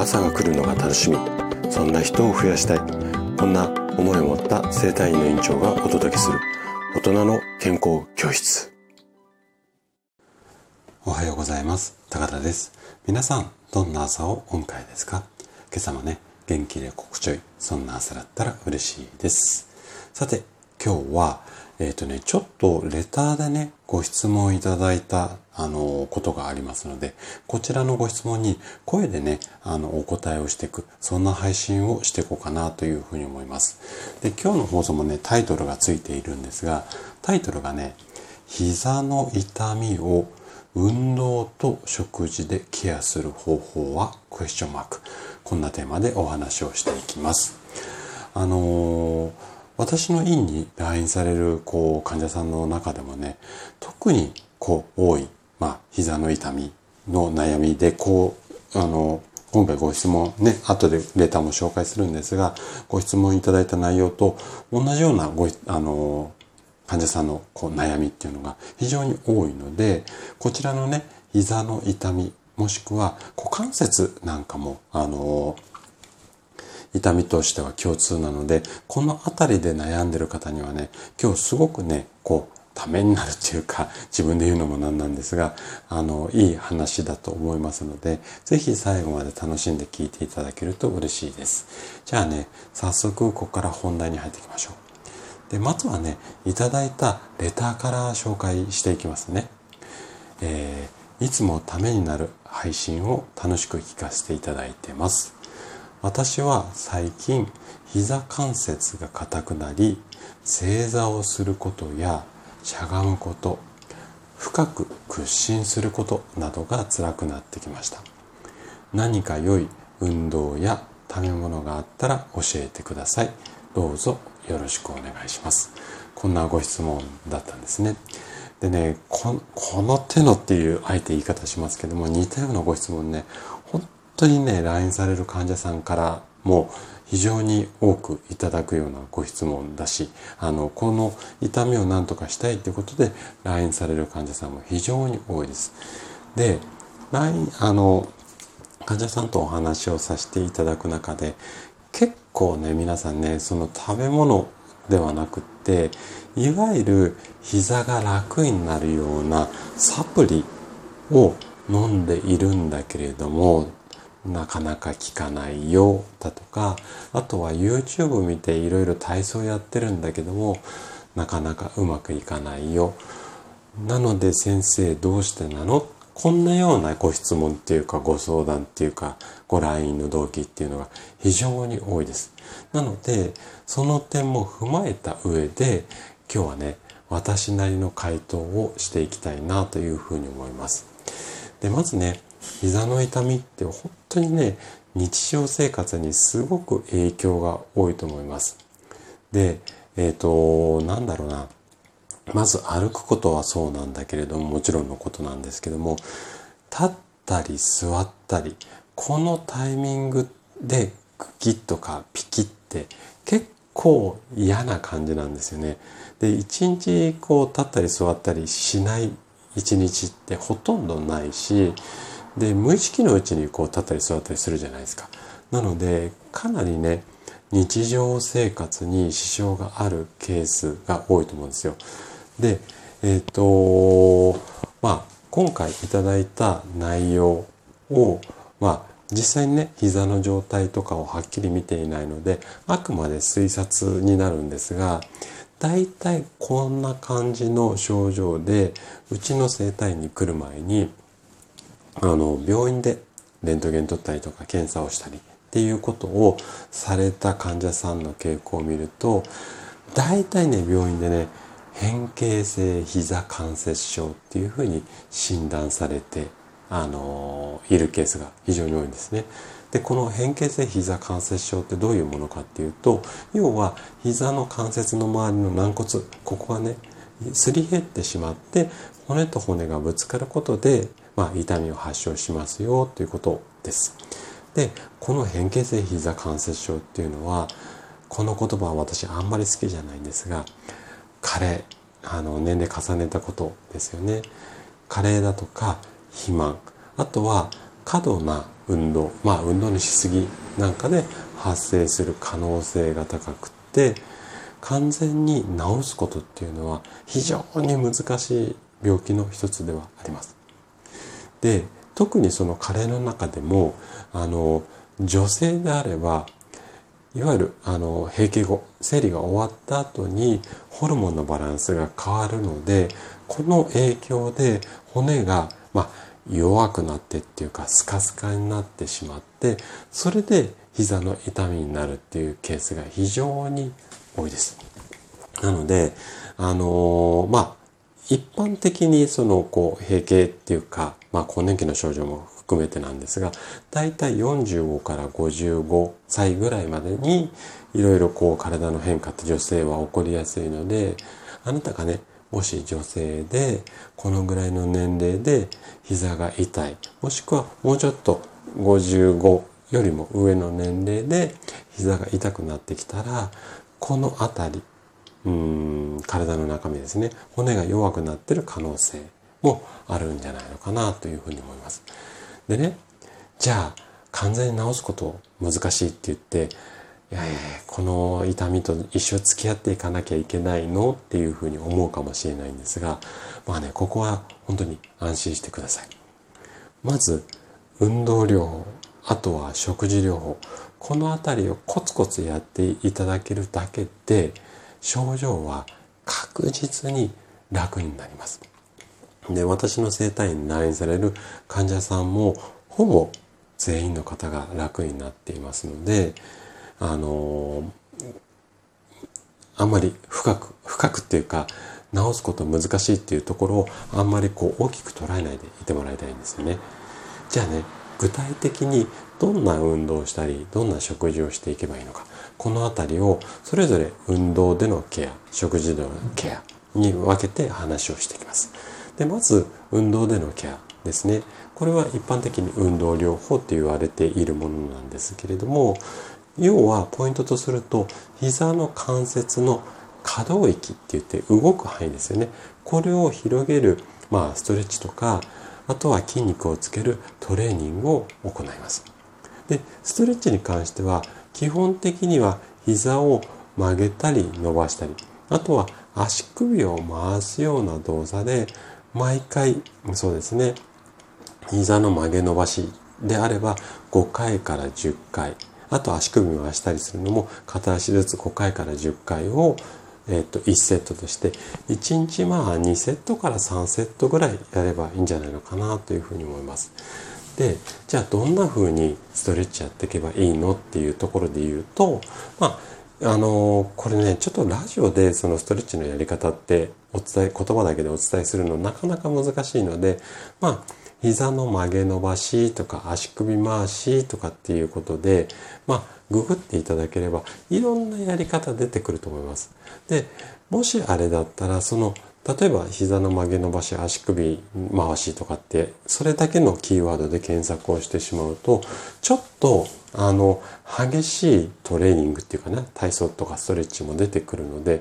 朝が来るのが楽しみ。そんな人を増やしたい。こんな思いを持った生体院の院長がお届けする。大人の健康教室。おはようございます。高田です。皆さんどんな朝をお迎えですか？今朝もね元気で心地よい。そんな朝だったら嬉しいです。さて今日はえっ、ー、とね、ちょっとレターでね、ご質問いただいた、あの、ことがありますので、こちらのご質問に声でね、あの、お答えをしていく、そんな配信をしていこうかなというふうに思います。で、今日の放送もね、タイトルがついているんですが、タイトルがね、膝の痛みを運動と食事でケアする方法はクエスチョンマーク。こんなテーマでお話をしていきます。あのー私の院に来院されるこう患者さんの中でもね特にこう多い、まあ、膝の痛みの悩みでこうあの今回ご質問ね後でレターも紹介するんですがご質問いただいた内容と同じようなごあの患者さんのこう悩みっていうのが非常に多いのでこちらのね膝の痛みもしくは股関節なんかもあの痛みとしては共通なので、この辺りで悩んでる方にはね、今日すごくね、こう、ためになるっていうか、自分で言うのもなんなんですが、あの、いい話だと思いますので、ぜひ最後まで楽しんで聞いていただけると嬉しいです。じゃあね、早速ここから本題に入っていきましょう。で、まずはね、いただいたレターから紹介していきますね。えー、いつもためになる配信を楽しく聞かせていただいてます。私は最近膝関節が硬くなり正座をすることやしゃがむこと深く屈伸することなどが辛くなってきました。何か良い運動や食べ物があったら教えてください。どうぞよろしくお願いします。こんなご質問だったんですね。でねこの手のっていうあえて言い方しますけども似たようなご質問ね本当にね、LINE される患者さんからも非常に多くいただくようなご質問だし、あの、この痛みを何とかしたいということで LINE される患者さんも非常に多いです。で、LINE、あの、患者さんとお話をさせていただく中で、結構ね、皆さんね、その食べ物ではなくって、いわゆる膝が楽になるようなサプリを飲んでいるんだけれども、なかなか効かないよだとかあとは YouTube 見ていろいろ体操やってるんだけどもなかなかうまくいかないよなので先生どうしてなの？こんなようなご質問っていうかご相談っていうかご来院の動機っていうのが非常に多いです。なのでその点も踏まえた上で今日はね私なりの回答をしていきたいなというふうに思います。でまずね膝の痛みって本当にね日常生活にすごく影響が多いと思います。で、えっ、ー、と、なんだろうな。まず歩くことはそうなんだけれども、もちろんのことなんですけども、立ったり座ったり、このタイミングでクキッとかピキって結構嫌な感じなんですよね。で、一日こう立ったり座ったりしない一日ってほとんどないし、で無意識のうちにこう立ったり座ったりするじゃないですか。なのでかなりね日常生活に支障があるケースが多いと思うんですよ。でえっ、とまあ今回いただいた内容をまあ実際にね膝の状態とかをはっきり見ていないのであくまで推察になるんですが大体こんな感じの症状でうちの整体に来る前にあの病院でレントゲン取ったりとか検査をしたりっていうことをされた患者さんの傾向を見ると大体ね病院でね変形性膝関節症っていうふうに診断されてあのいるケースが非常に多いんですね。でこの変形性膝関節症ってどういうものかっていうと要は膝の関節の周りの軟骨ここがねすり減ってしまって骨と骨がぶつかることでまあ、痛みを発症しますよということです。でこの変形性膝関節症っていうのはこの言葉は私あんまり好きじゃないんですが加齢あの年齢重ねたことですよね加齢だとか肥満あとは過度な運動まあ運動のしすぎなんかで発生する可能性が高くて完全に治すことっていうのは非常に難しい病気の一つではあります。で特にその加齢の中でもあの女性であればいわゆるあの閉経後生理が終わった後にホルモンのバランスが変わるのでこの影響で骨が、まあ、弱くなってっていうかスカスカになってしまってそれで膝の痛みになるっていうケースが非常に多いです。なので、あのー、まあ、一般的にその、こう、閉経っていうか、まあ、更年期の症状も含めてなんですが、だいたい45から55歳ぐらいまでに、いろいろこう、体の変化って女性は起こりやすいので、あなたがね、もし女性で、このぐらいの年齢で膝が痛い、もしくはもうちょっと55よりも上の年齢で膝が痛くなってきたら、この辺り、うん体の中身ですね骨が弱くなってる可能性もあるんじゃないのかなというふうに思います。でねじゃあ完全に治すこと難しいって言っていやいやこの痛みと一生付き合っていかなきゃいけないのっていうふうに思うかもしれないんですがまあねここは本当に安心してください。まず運動療法あとは食事療法この辺りをコツコツやっていただけるだけで症状は確実に楽になります。で、私の生体院に来院される患者さんもほぼ全員の方が楽になっていますので、あのあんまり深く、深くっていうか、治すこと難しいっていうところをあんまりこう大きく捉えないでいてもらいたいんですよね。じゃあね、具体的にどんな運動をしたり、どんな食事をしていけばいいのか。この辺りをそれぞれ運動でのケア、食事でのケアに分けて話をしていきます。で、まず運動でのケアですね。これは一般的に運動療法って言われているものなんですけれども、要はポイントとすると膝の関節の可動域って言って動く範囲ですよね。これを広げる、まあ、ストレッチとか、あとは筋肉をつけるトレーニングを行います。で、ストレッチに関しては基本的には膝を曲げたり伸ばしたり、あとは足首を回すような動作で、毎回、そうですね、膝の曲げ伸ばしであれば5回から10回、あと足首回したりするのも片足ずつ5回から10回を、えっと1セットとして1日まあ2セットから3セットぐらいやればいいんじゃないのかなというふうに思います。でじゃあどんな風にストレッチやっていけばいいのっていうところで言うとまああのこれねちょっとラジオでそのストレッチのやり方ってお伝え言葉だけでお伝えするのなかなか難しいのでまあ膝の曲げ伸ばしとか足首回しとかっていうことでまあググっていただければいろんなやり方出てくると思います。でもしあれだったらその例えば膝の曲げ伸ばし足首回しとかってそれだけのキーワードで検索をしてしまうとちょっとあの激しいトレーニングっていうかね体操とかストレッチも出てくるので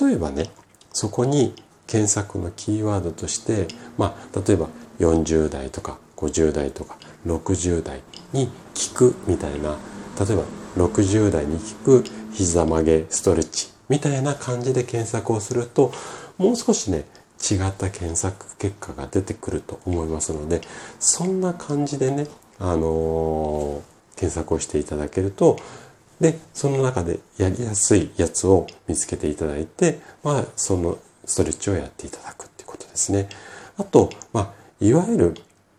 例えばねそこに検索のキーワードとしてまあ例えば40代とか50代とか60代に効くみたいな例えば60代に効く膝曲げストレッチみたいな感じで検索をするともう少しね違った検索結果が出てくると思いますのでそんな感じでね、あのー、検索をしていただけるとでその中でやりやすいやつを見つけていただいて、まあ、そのストレッチをやっていただくっていうことですね。あと、まあ、いわゆる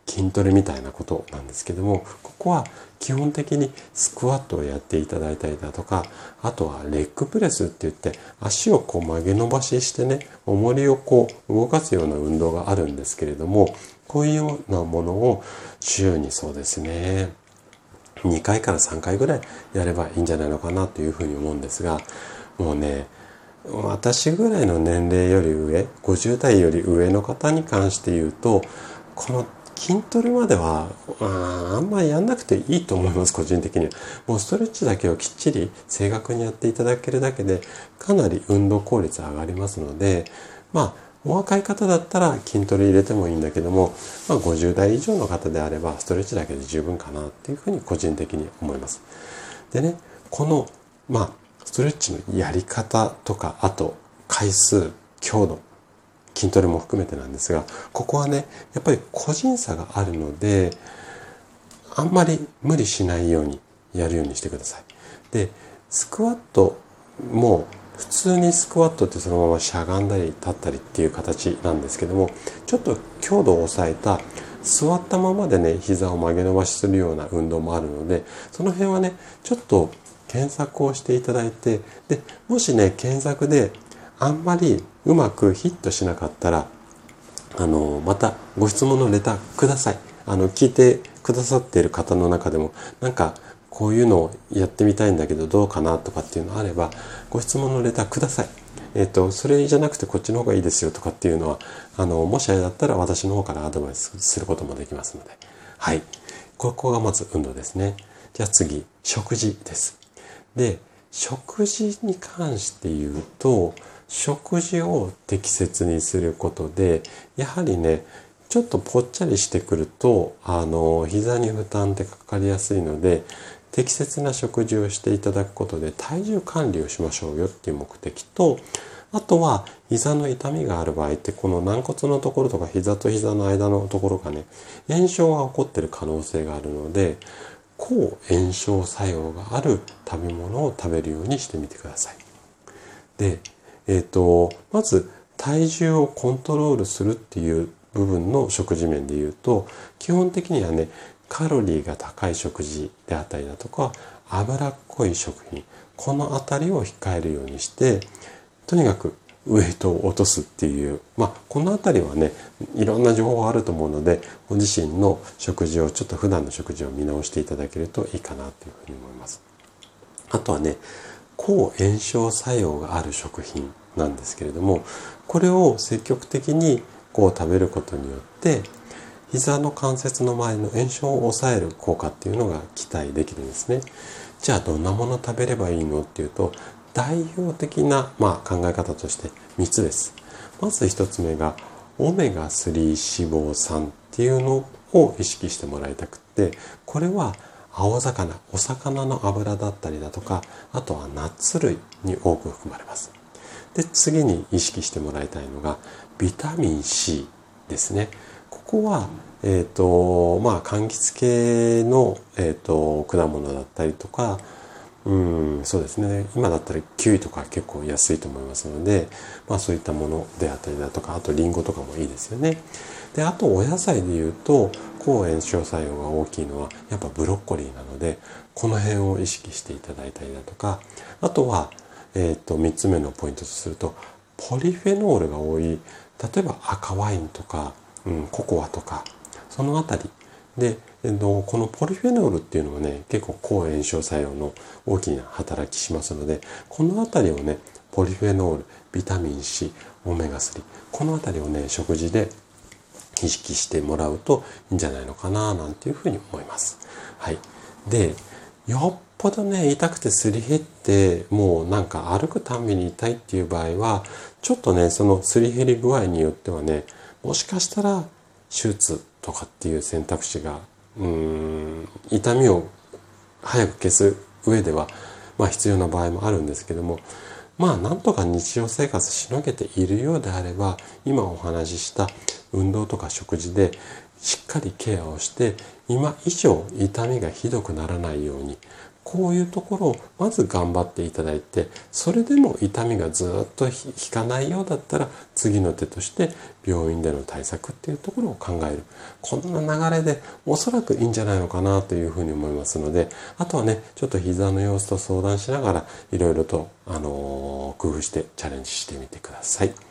筋トレみたいなことなんですけどもここは基本的にスクワットをやっていただいたりだとかあとはレッグプレスって言って足をこう曲げ伸ばししてね重りをこう動かすような運動があるんですけれどもこういうようなものを週にそうですね2回から3回ぐらいやればいいんじゃないのかなというふうに思うんですがもうね私ぐらいの年齢より上50代より上の方に関して言うとこの筋トレまではああんまりやんなくていいと思います個人的にはもうストレッチだけをきっちり正確にやっていただけるだけでかなり運動効率上がりますのでまあお若い方だったら筋トレ入れてもいいんだけども、まあ、50代以上の方であればストレッチだけで十分かなっていうふうに個人的に思います。でね、この、まあ、ストレッチのやり方とか、あと回数、強度、筋トレも含めてなんですが、ここはね、やっぱり個人差があるので、あんまり無理しないようにやるようにしてください。で、スクワットも普通にスクワットってそのまましゃがんだり立ったりっていう形なんですけどもちょっと強度を抑えた座ったままでね膝を曲げ伸ばしするような運動もあるのでその辺はねちょっと検索をしていただいてでもしね検索であんまりうまくヒットしなかったらあのまたご質問のレターくださいあの聞いてくださっている方の中でもなんかこういうのをやってみたいんだけどどうかなとかっていうのあればご質問のレターください。えっ、と、それじゃなくてこっちの方がいいですよとかっていうのは、あの、もしあれだったら私の方からアドバイスすることもできますので。はい。ここがまず運動ですね。じゃあ次、食事です。で、食事に関して言うと、食事を適切にすることで、やはりね、ちょっとぽっちゃりしてくると、あの、膝に負担ってかかりやすいので、適切な食事をしていただくことで体重管理をしましょうよっていう目的と、あとは膝の痛みがある場合ってこの軟骨のところとか膝と膝の間のところがね、炎症が起こってる可能性があるので、抗炎症作用がある食べ物を食べるようにしてみてください。で、えっ、ー、と、まず体重をコントロールするっていう部分の食事面で言うと基本的にはねカロリーが高い食事であったりだとか脂っこい食品この辺りを控えるようにしてとにかくウエイトを落とすっていう、まあ、この辺りはねいろんな情報があると思うのでご自身の食事をちょっと普段の食事を見直していただけるといいかなというふうに思います。あとはね抗炎症作用がある食品なんですけれどもこれを積極的にこう食べることによって膝の関節の周りの炎症を抑える効果っていうのが期待できるんですね。じゃあどんなもの食べればいいのっていうと代表的な、まあ、考え方として3つです。まず1つ目がオメガ3脂肪酸っていうのを意識してもらいたくってこれは青魚お魚の油だったりだとかあとはナッツ類に多く含まれます。で次に意識してもらいたいのがビタミン C ですね。ここは、えっ、ー、と、まあ、柑橘系の、えっ、ー、と、果物だったりとか、うん、そうですね。今だったらキウイとか結構安いと思いますので、まあそういったものであったりだとか、あとリンゴとかもいいですよね。で、あとお野菜で言うと、抗炎症作用が大きいのはやっぱブロッコリーなので、この辺を意識していただいたりだとか、あとは、え、ー、と、3つ目のポイントとすると、ポリフェノールが多い、例えば赤ワインとか、うん、ココアとかその辺りで、えっと、このポリフェノールっていうのはね結構抗炎症作用の大きな働きしますのでこの辺りをねポリフェノールビタミン C オメガ3この辺りをね食事で意識してもらうといいんじゃないのかななんていうふうに思います。はい、でよっぽどね痛くてすり減ってもうなんか歩くたんびに痛いっていう場合はちょっとねそのすり減り具合によってはねもしかしたら手術とかっていう選択肢がうん痛みを早く消す上では、まあ、必要な場合もあるんですけどもまあなんとか日常生活しのげているようであれば今お話しした運動とか食事でしっかりケアをして今以上痛みがひどくならないようにこういうところをまず頑張っていただいてそれでも痛みがずっと引かないようだったら次の手として病院での対策っていうところを考えるこんな流れでおそらくいいんじゃないのかなというふうに思いますのであとはねちょっと膝の様子と相談しながらいろいろと、あのー、工夫してチャレンジしてみてください。